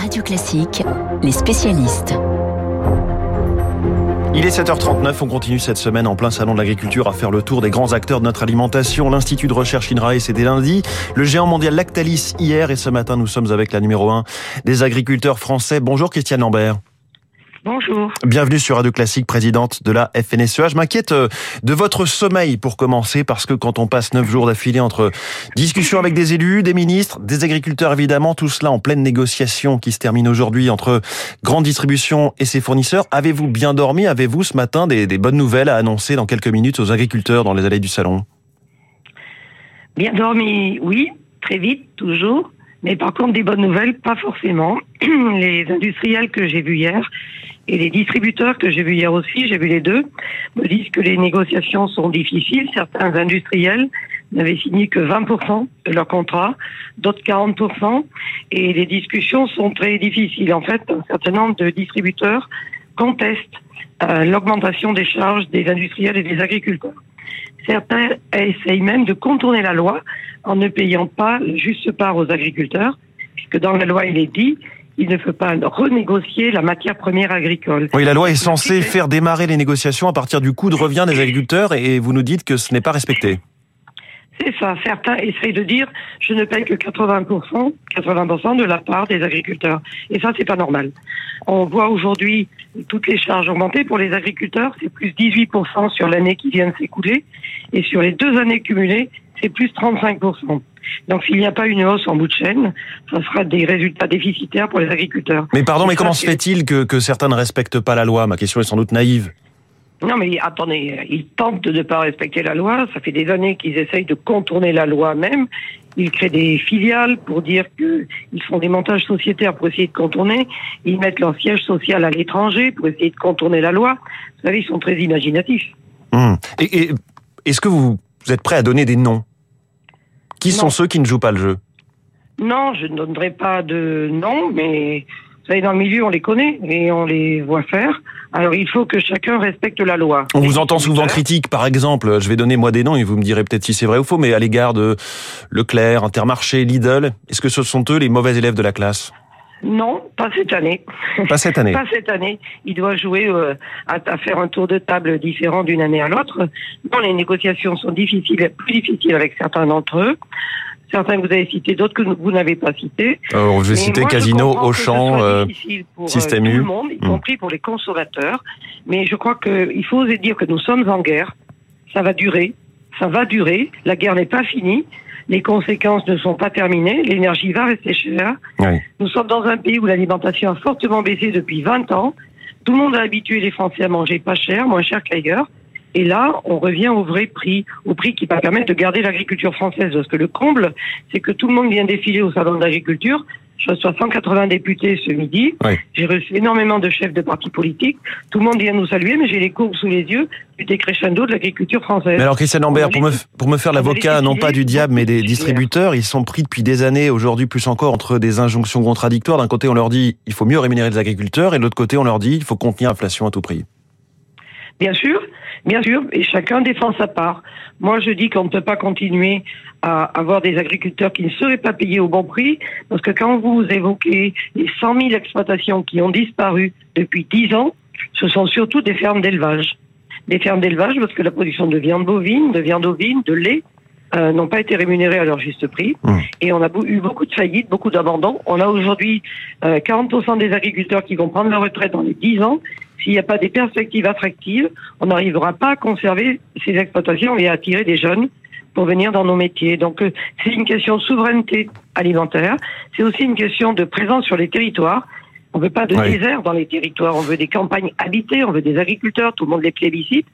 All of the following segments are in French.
Radio Classique, les spécialistes. Il est 7h39, on continue cette semaine en plein salon de l'agriculture à faire le tour des grands acteurs de notre alimentation. L'Institut de recherche INRAE, c'était lundi. Le géant mondial Lactalis hier et ce matin, nous sommes avec la numéro 1 des agriculteurs français. Bonjour Christiane Lambert. Bonjour. Bienvenue sur Radio Classique, présidente de la FNSEA. Je m'inquiète euh, de votre sommeil pour commencer, parce que quand on passe neuf jours d'affilée entre discussions avec des élus, des ministres, des agriculteurs évidemment, tout cela en pleine négociation qui se termine aujourd'hui entre grande distribution et ses fournisseurs, avez-vous bien dormi? Avez-vous ce matin des, des bonnes nouvelles à annoncer dans quelques minutes aux agriculteurs dans les allées du salon? Bien dormi, oui, très vite, toujours. Mais par contre, des bonnes nouvelles, pas forcément. Les industriels que j'ai vus hier et les distributeurs que j'ai vus hier aussi, j'ai vu les deux, me disent que les négociations sont difficiles. Certains industriels n'avaient signé que 20% de leur contrat, d'autres 40%, et les discussions sont très difficiles. En fait, un certain nombre de distributeurs contestent euh, l'augmentation des charges des industriels et des agriculteurs. Certains essayent même de contourner la loi en ne payant pas juste part aux agriculteurs, puisque dans la loi il est dit il ne faut pas renégocier la matière première agricole. Oui, la loi est censée faire démarrer les négociations à partir du coût de revient des agriculteurs et vous nous dites que ce n'est pas respecté. C'est ça. Certains essayent de dire je ne paye que 80%, 80% de la part des agriculteurs. Et ça, c'est pas normal. On voit aujourd'hui toutes les charges augmenter pour les agriculteurs. C'est plus 18% sur l'année qui vient de s'écouler. Et sur les deux années cumulées, c'est plus 35%. Donc s'il n'y a pas une hausse en bout de chaîne, ça sera des résultats déficitaires pour les agriculteurs. Mais pardon, mais comment se fait-il que, que certains ne respectent pas la loi? Ma question est sans doute naïve. Non, mais attendez, ils tentent de ne pas respecter la loi. Ça fait des années qu'ils essayent de contourner la loi même. Ils créent des filiales pour dire qu'ils font des montages sociétaires pour essayer de contourner. Ils mettent leur siège social à l'étranger pour essayer de contourner la loi. Vous savez, ils sont très imaginatifs. Hum. Et, et est-ce que vous, vous êtes prêt à donner des noms? Qui sont ceux qui ne jouent pas le jeu? Non, je ne donnerai pas de nom, mais vous savez, dans le milieu, on les connaît et on les voit faire. Alors, il faut que chacun respecte la loi. On vous entend souvent critique, par exemple, je vais donner moi des noms et vous me direz peut-être si c'est vrai ou faux, mais à l'égard de Leclerc, Intermarché, Lidl, est-ce que ce sont eux les mauvais élèves de la classe? Non, pas cette année. Pas cette année. pas cette année. Il doit jouer euh, à, à, faire un tour de table différent d'une année à l'autre. Non, les négociations sont difficiles, plus difficiles avec certains d'entre eux. Certains que vous avez cités, d'autres que vous n'avez pas cités. Alors, je vais citer moi, Casino, Auchan, euh, pour Système euh, tout U. le monde, y Hmm. compris pour les consommateurs. Mais je crois qu'il faut oser dire que nous sommes en guerre. Ça va durer. Ça va durer. La guerre n'est pas finie. Les conséquences ne sont pas terminées. L'énergie va rester chère. Oui. Nous sommes dans un pays où l'alimentation a fortement baissé depuis 20 ans. Tout le monde a habitué les Français à manger pas cher, moins cher qu'ailleurs. Et là, on revient au vrai prix, au prix qui va permettre de garder l'agriculture française. Parce que le comble, c'est que tout le monde vient défiler au salon de l'agriculture. Je reçois 180 députés ce midi. Oui. J'ai reçu énormément de chefs de partis politiques. Tout le monde vient nous saluer, mais j'ai les courbes sous les yeux du décrescendo de l'agriculture française. Mais alors, Christian Lambert, pour me, pour me faire l'avocat, non pas du diable, mais des distributeurs, ils sont pris depuis des années, aujourd'hui plus encore, entre des injonctions contradictoires. D'un côté, on leur dit, il faut mieux rémunérer les agriculteurs, et de l'autre côté, on leur dit, il faut contenir l'inflation à tout prix. Bien sûr, bien sûr, et chacun défend sa part. Moi, je dis qu'on ne peut pas continuer à avoir des agriculteurs qui ne seraient pas payés au bon prix, parce que quand vous évoquez les 100 000 exploitations qui ont disparu depuis 10 ans, ce sont surtout des fermes d'élevage. Des fermes d'élevage, parce que la production de viande bovine, de viande ovine, de lait, euh, n'ont pas été rémunérées à leur juste prix. Mmh. Et on a eu beaucoup de faillites, beaucoup d'abandons. On a aujourd'hui euh, 40% des agriculteurs qui vont prendre leur retraite dans les 10 ans. S'il n'y a pas des perspectives attractives, on n'arrivera pas à conserver ces exploitations et à attirer des jeunes pour venir dans nos métiers. Donc euh, c'est une question de souveraineté alimentaire. C'est aussi une question de présence sur les territoires. On veut pas de désert dans les territoires. On veut des campagnes habitées. On veut des agriculteurs. Tout le monde les plébiscite.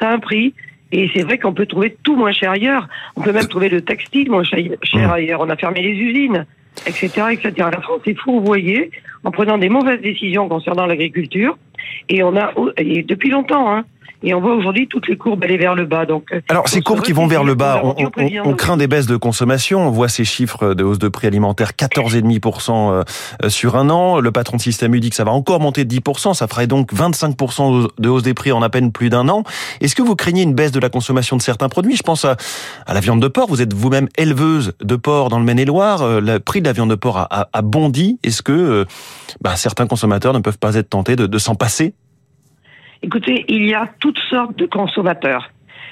Ça a un prix. Et c'est vrai qu'on peut trouver tout moins cher ailleurs. On peut même trouver le textile moins cher ailleurs. On a fermé les usines, etc., etc. La France est fourvoyée en prenant des mauvaises décisions concernant l'agriculture. Et on a, et depuis longtemps, hein, Et on voit aujourd'hui toutes les courbes aller vers le bas. Donc, euh, alors ces courbes qui vont vers le bas, on, on, craint des baisses de consommation. On voit ces chiffres de hausse de prix alimentaire 14,5% euh, sur un an. Le patron de Système U dit que ça va encore monter de 10%. Ça ferait donc 25% de hausse des prix en à peine plus d'un an. Est-ce que vous craignez une baisse de la consommation de certains produits? Je pense à, à, la viande de porc. Vous êtes vous-même éleveuse de porc dans le Maine-et-Loire. Euh, le prix de la viande de porc a, a, bondi. Est-ce que bah, certains consommateurs ne peuvent pas être tentés de, de s'en passer? Écoutez, il y a toutes sortes de consommateurs.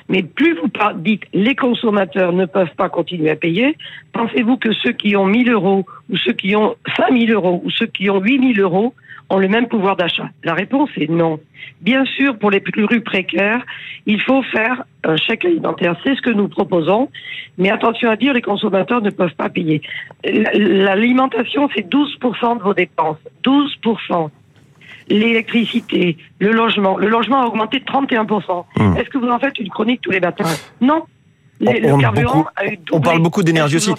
Mais plus vous dites les consommateurs ne peuvent pas continuer à payer, pensez-vous que ceux qui ont 1000 euros ou ceux qui ont 5000 euros ou ceux qui ont 8000 euros ont le même pouvoir d'achat? La réponse est non. Bien sûr, pour les plus précaires, il faut faire un chèque alimentaire. C'est ce que nous proposons. Mais attention à dire, les consommateurs ne peuvent pas payer. L'alimentation, c'est 12% de vos dépenses. 12% l'électricité, le logement. Le logement a augmenté de 31%. Hmm. Est-ce que vous en faites une chronique tous les matins? Non. on, on, parle beaucoup d'énergie aussi.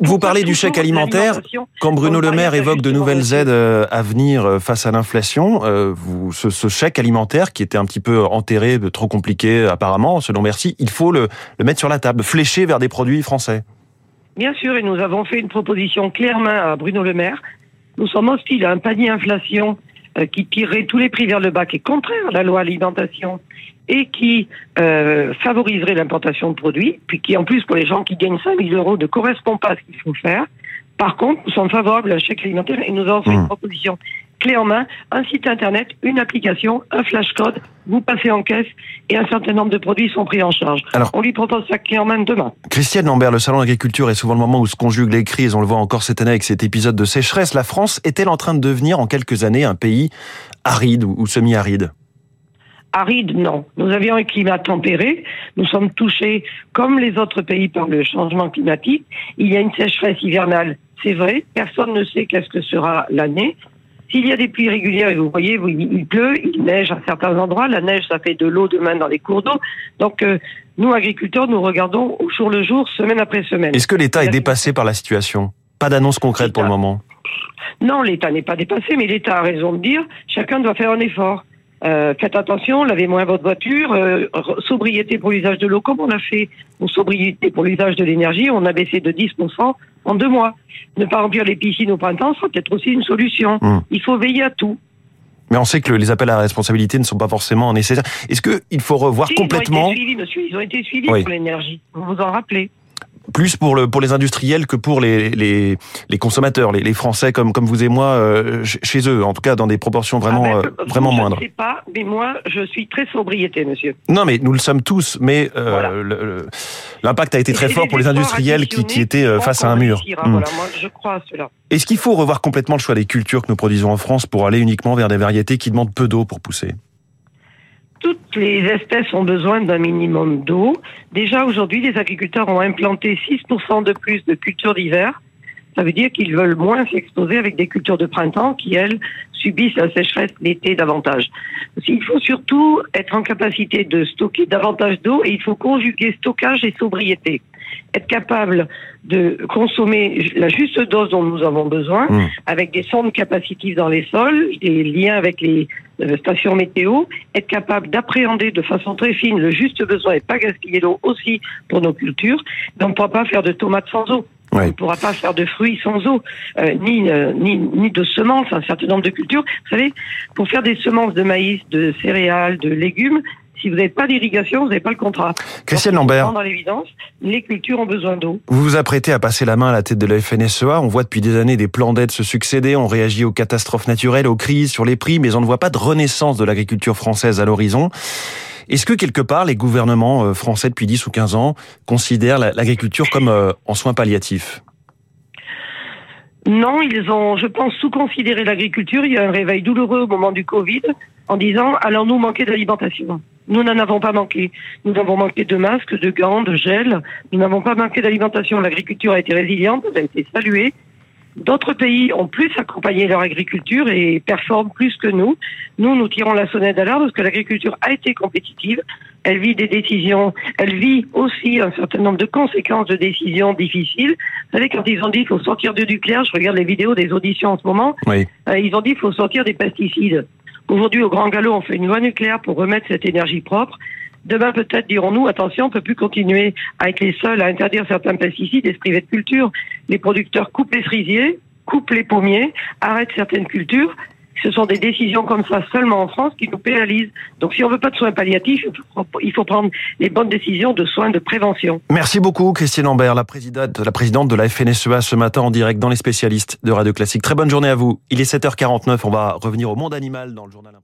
Vous parlez du chèque alimentaire. Quand Bruno Le Maire évoque de nouvelles aides euh, à venir euh, face à l'inflation, euh, vous, ce, ce, chèque alimentaire qui était un petit peu enterré, trop compliqué apparemment, selon Merci, il faut le, le mettre sur la table, fléché vers des produits français. Bien sûr, et nous avons fait une proposition clairement à Bruno Le Maire. Nous sommes hostiles à un panier inflation euh, qui tirerait tous les prix vers le bas, qui est contraire à la loi alimentation et qui euh, favoriserait l'importation de produits, puis qui en plus pour les gens qui gagnent 5 000 euros ne correspond pas à ce qu'il faut faire. Par contre, nous sommes favorables à un chèque alimentaire et nous avons fait une mmh. proposition clé en main, un site internet, une application, un flash code, vous passez en caisse et un certain nombre de produits sont pris en charge. Alors, on lui propose sa clé en main demain. Christiane Lambert, le salon d'agriculture est souvent le moment où se conjuguent les crises. On le voit encore cette année avec cet épisode de sécheresse. La France est-elle en train de devenir en quelques années un pays aride ou semi-aride? Aride, non. Nous avions un climat tempéré. Nous sommes touchés, comme les autres pays, par le changement climatique. Il y a une sécheresse hivernale, c'est vrai. Personne ne sait qu'est-ce que sera l'année. S'il y a des pluies régulières, et vous voyez, il pleut, il neige à certains endroits, la neige, ça fait de l'eau demain dans les cours d'eau. Donc, euh, nous, agriculteurs, nous regardons au jour le jour, semaine après semaine. Est-ce que l'État est dépassé par la situation? Pas d'annonce concrète pour le moment? Non, l'État n'est pas dépassé, mais l'État a raison de dire, chacun doit faire un effort. Euh, faites attention, lavez moins votre voiture, euh, sobriété pour l'usage de l'eau, comme on a fait, ou sobriété pour l'usage de l'énergie, on a baissé de 10% en deux mois. Ne pas remplir les piscines au printemps sera peut-être aussi une solution. Hmm. Il faut veiller à tout. Mais on sait que les appels à la responsabilité ne sont pas forcément nécessaires. Est-ce qu'il faut revoir complètement... Ils ont été suivis, monsieur, ils ont été suivis pour l'énergie. Vous vous en rappelez plus pour le pour les industriels que pour les les, les consommateurs, les, les, Français comme comme vous et moi euh, chez eux, en tout cas dans des proportions vraiment ah ben, euh, vraiment moindres. Je ne sais pas, mais moi je suis très sobriété, monsieur. Non, mais nous le sommes tous, mais euh, l'impact a été très fort pour les industriels qui, qui étaient euh, face à un mur. Hmm. Voilà, moi je crois à cela. Est-ce qu'il faut revoir complètement le choix des cultures que nous produisons en France pour aller uniquement vers des variétés qui demandent peu d'eau pour pousser? Toutes les espèces ont besoin d'un minimum d'eau. Déjà aujourd'hui, les agriculteurs ont implanté 6% de plus de cultures d'hiver. Ça veut dire qu'ils veulent moins s'exposer avec des cultures de printemps qui, elles, subissent la sécheresse l'été davantage. Il faut surtout être en capacité de stocker davantage d'eau et il faut conjuguer stockage et sobriété. Être capable de consommer la juste dose dont nous avons besoin, mmh. avec des sondes capacitives dans les sols, des liens avec les euh, stations météo, être capable d'appréhender de façon très fine le juste besoin et pas gaspiller l'eau aussi pour nos cultures. on ne pourra pas faire de tomates sans eau. On ne pourra pas faire de fruits sans eau, euh, ni, euh, ni, ni de semences, un certain nombre de cultures. Vous savez, pour faire des semences de maïs, de céréales, de légumes, si vous n'avez pas d'irrigation, vous n'avez pas le contrat. Christiane Lambert. Dans l'évidence, les cultures ont besoin d'eau. Vous vous apprêtez à passer la main à la tête de la FNSEA. On voit depuis des années des plans d'aide se succéder. On réagit aux catastrophes naturelles, aux crises, sur les prix, mais on ne voit pas de renaissance de l'agriculture française à l'horizon. Est-ce que quelque part les gouvernements euh, français depuis 10 ou 15 ans considèrent l'agriculture comme euh, en soins palliatifs? Non, ils ont, je pense, sous-considéré l'agriculture. Il y a un réveil douloureux au moment du Covid en disant allons-nous manquer d'alimentation Nous n'en avons pas manqué. Nous avons manqué de masques, de gants, de gel. Nous n'avons pas manqué d'alimentation. L'agriculture a été résiliente, elle a été saluée. D'autres pays ont plus accompagné leur agriculture et performent plus que nous. Nous, nous tirons la sonnette d'alarme parce que l'agriculture a été compétitive. Elle vit des décisions, elle vit aussi un certain nombre de conséquences de décisions difficiles. Vous savez, quand ils ont dit qu'il faut sortir du nucléaire, je regarde les vidéos des auditions en ce moment, euh, ils ont dit qu'il faut sortir des pesticides. Aujourd'hui, au grand galop, on fait une loi nucléaire pour remettre cette énergie propre. Demain, peut-être dirons-nous, attention, on peut plus continuer à être les seuls à interdire certains pesticides et se priver de culture. Les producteurs coupent les cerisiers, coupent les pommiers, arrêtent certaines cultures. Ce sont des décisions comme ça seulement en France qui nous pénalisent. Donc si on veut pas de soins palliatifs, il faut prendre les bonnes décisions de soins de prévention. Merci beaucoup Christine Lambert, la présidente, la présidente de la FNSEA ce matin en direct dans les spécialistes de Radio Classique. Très bonne journée à vous. Il est 7h49, on va revenir au monde animal dans le journal